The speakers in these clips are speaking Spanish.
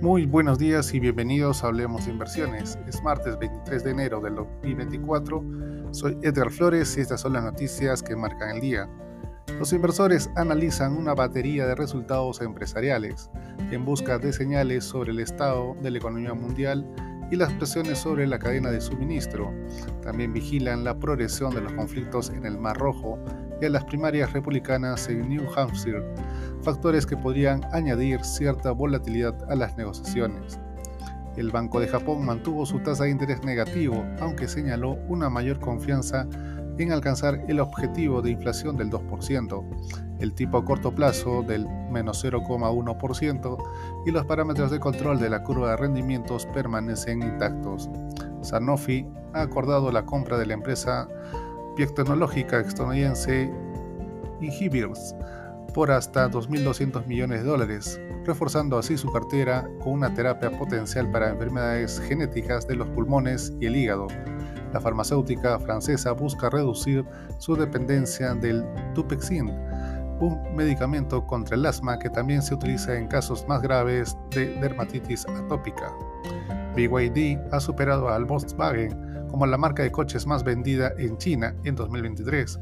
Muy buenos días y bienvenidos a Hablemos de Inversiones. Es martes 23 de enero del 2024. Soy Edgar Flores y estas son las noticias que marcan el día. Los inversores analizan una batería de resultados empresariales en busca de señales sobre el estado de la economía mundial y las presiones sobre la cadena de suministro. También vigilan la progresión de los conflictos en el Mar Rojo a las primarias republicanas en New Hampshire, factores que podrían añadir cierta volatilidad a las negociaciones. El Banco de Japón mantuvo su tasa de interés negativo, aunque señaló una mayor confianza en alcanzar el objetivo de inflación del 2%, el tipo a corto plazo del menos 0,1% y los parámetros de control de la curva de rendimientos permanecen intactos. Sanofi ha acordado la compra de la empresa biotecnológica estadounidense Inhibitors por hasta 2.200 millones de dólares, reforzando así su cartera con una terapia potencial para enfermedades genéticas de los pulmones y el hígado. La farmacéutica francesa busca reducir su dependencia del Dupexin, un medicamento contra el asma que también se utiliza en casos más graves de dermatitis atópica. BYD ha superado al Volkswagen como la marca de coches más vendida en China en 2023,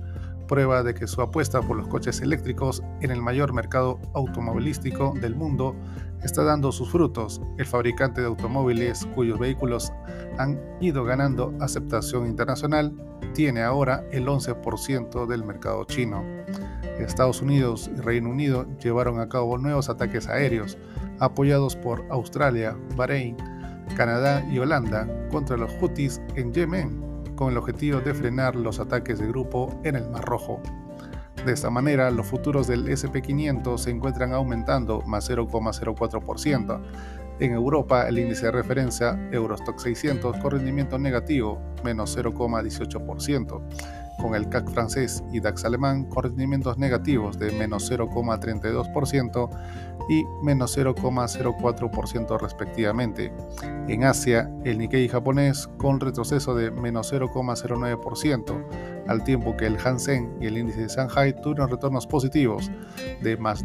prueba de que su apuesta por los coches eléctricos en el mayor mercado automovilístico del mundo está dando sus frutos. El fabricante de automóviles cuyos vehículos han ido ganando aceptación internacional tiene ahora el 11% del mercado chino. Estados Unidos y Reino Unido llevaron a cabo nuevos ataques aéreos apoyados por Australia, Bahrein, Canadá y Holanda contra los Houthis en Yemen con el objetivo de frenar los ataques de grupo en el Mar Rojo. De esta manera, los futuros del SP500 se encuentran aumentando más 0,04%. En Europa, el índice de referencia Eurostock 600 con rendimiento negativo, menos 0,18% con el CAC francés y DAX alemán con rendimientos negativos de menos 0,32% y menos 0,04% respectivamente. En Asia, el Nikkei japonés con retroceso de menos 0,09%, al tiempo que el Hansen y el índice de Shanghai tuvieron retornos positivos de más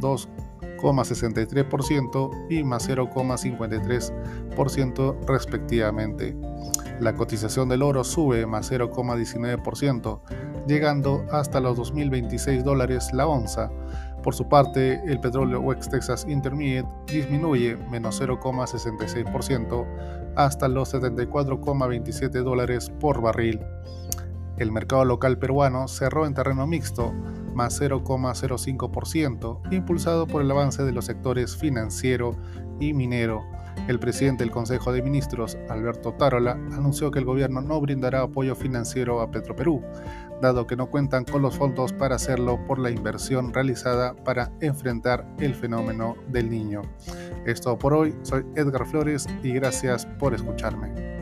2,63% y más 0,53% respectivamente. La cotización del oro sube más 0,19%, llegando hasta los 2.026 dólares la onza. Por su parte, el petróleo West Texas Intermediate disminuye menos 0,66% hasta los 74,27 dólares por barril. El mercado local peruano cerró en terreno mixto, más 0,05%, impulsado por el avance de los sectores financiero y minero. El presidente del Consejo de Ministros, Alberto Tarola, anunció que el gobierno no brindará apoyo financiero a Petroperú, dado que no cuentan con los fondos para hacerlo por la inversión realizada para enfrentar el fenómeno del niño. Es por hoy, soy Edgar Flores y gracias por escucharme.